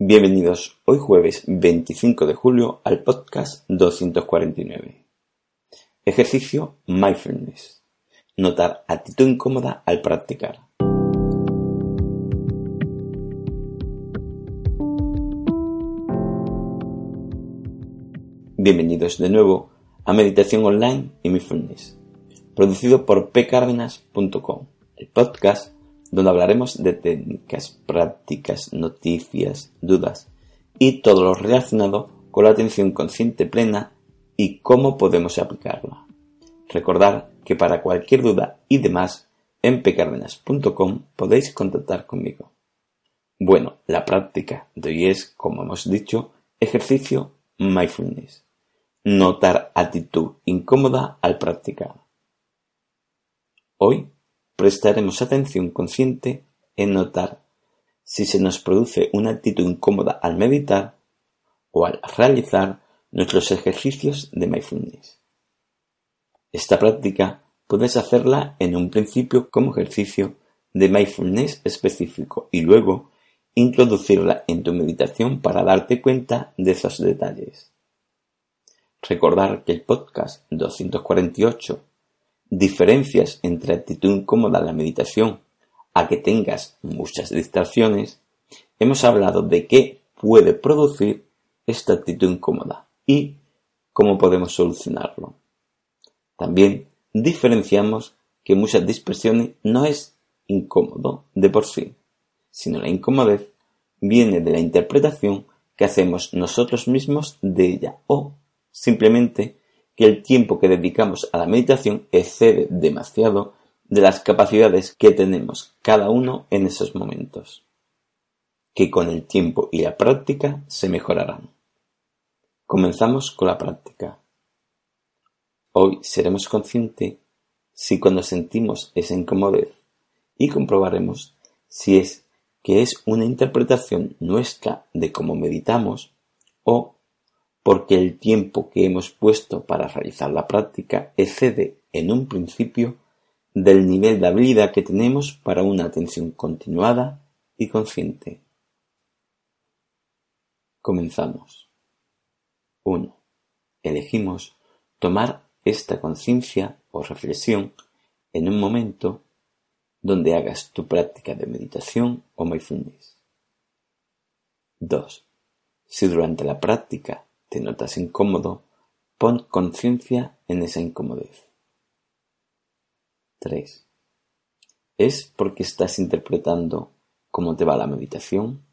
Bienvenidos hoy jueves 25 de julio al podcast 249. Ejercicio Mindfulness. Notar actitud incómoda al practicar. Bienvenidos de nuevo a Meditación Online y Mindfulness, producido por pcardenas.com, el podcast donde hablaremos de técnicas, prácticas, noticias, dudas y todo lo relacionado con la atención consciente plena y cómo podemos aplicarla. Recordar que para cualquier duda y demás en pcardenas.com podéis contactar conmigo. Bueno, la práctica de hoy es, como hemos dicho, ejercicio mindfulness. Notar actitud incómoda al practicar. Hoy prestaremos atención consciente en notar si se nos produce una actitud incómoda al meditar o al realizar nuestros ejercicios de mindfulness. Esta práctica puedes hacerla en un principio como ejercicio de mindfulness específico y luego introducirla en tu meditación para darte cuenta de esos detalles. Recordar que el podcast 248 diferencias entre actitud incómoda en la meditación a que tengas muchas distracciones, hemos hablado de qué puede producir esta actitud incómoda y cómo podemos solucionarlo. También diferenciamos que muchas dispersiones no es incómodo de por sí, sino la incomodez viene de la interpretación que hacemos nosotros mismos de ella o simplemente que el tiempo que dedicamos a la meditación excede demasiado de las capacidades que tenemos cada uno en esos momentos, que con el tiempo y la práctica se mejorarán. Comenzamos con la práctica. Hoy seremos conscientes si cuando sentimos esa incomodez y comprobaremos si es que es una interpretación nuestra de cómo meditamos o porque el tiempo que hemos puesto para realizar la práctica excede en un principio del nivel de habilidad que tenemos para una atención continuada y consciente. Comenzamos. 1. Elegimos tomar esta conciencia o reflexión en un momento donde hagas tu práctica de meditación o mindfulness. 2. Si durante la práctica te notas incómodo, pon conciencia en esa incomodez. 3. ¿Es porque estás interpretando cómo te va la meditación?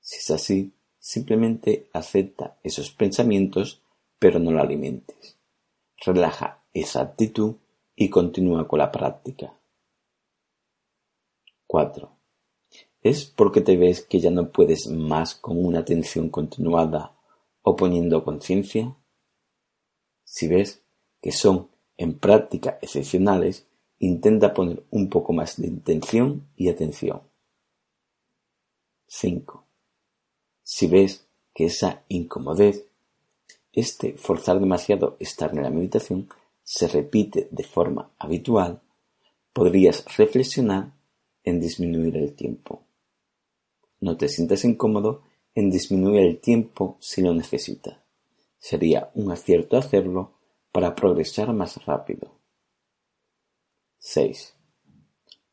Si es así, simplemente acepta esos pensamientos, pero no lo alimentes. Relaja esa actitud y continúa con la práctica. 4. ¿Es porque te ves que ya no puedes más con una atención continuada o poniendo conciencia? Si ves que son en práctica excepcionales, intenta poner un poco más de intención y atención. 5. Si ves que esa incomodez, este forzar demasiado estar en la meditación, se repite de forma habitual, podrías reflexionar en disminuir el tiempo. No te sientas incómodo en disminuir el tiempo si lo necesita. Sería un acierto hacerlo para progresar más rápido. 6.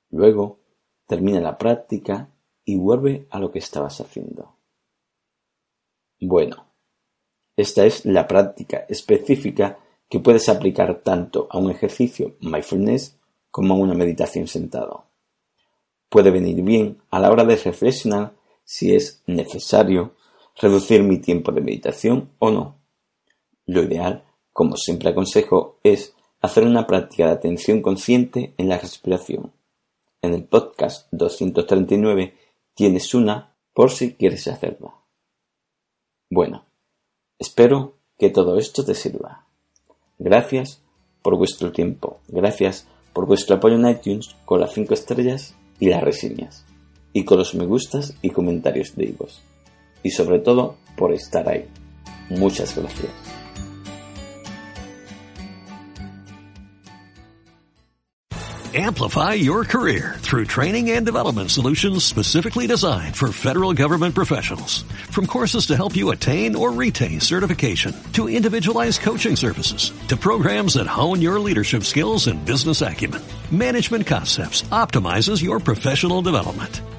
Luego, termina la práctica y vuelve a lo que estabas haciendo. Bueno, esta es la práctica específica que puedes aplicar tanto a un ejercicio mindfulness como a una meditación sentado. Puede venir bien a la hora de reflexionar si es necesario reducir mi tiempo de meditación o no. Lo ideal, como siempre aconsejo, es hacer una práctica de atención consciente en la respiración. En el podcast 239 tienes una por si quieres hacerla. Bueno, espero que todo esto te sirva. Gracias por vuestro tiempo, gracias por vuestro apoyo en iTunes con las 5 estrellas y las reseñas, y con los me gustas y comentarios de vos. Y sobre todo por estar ahí. Muchas gracias. Amplify your career through training and development solutions specifically designed for federal government professionals. From courses to help you attain or retain certification, to individualized coaching services, to programs that hone your leadership skills and business acumen, Management Concepts optimizes your professional development.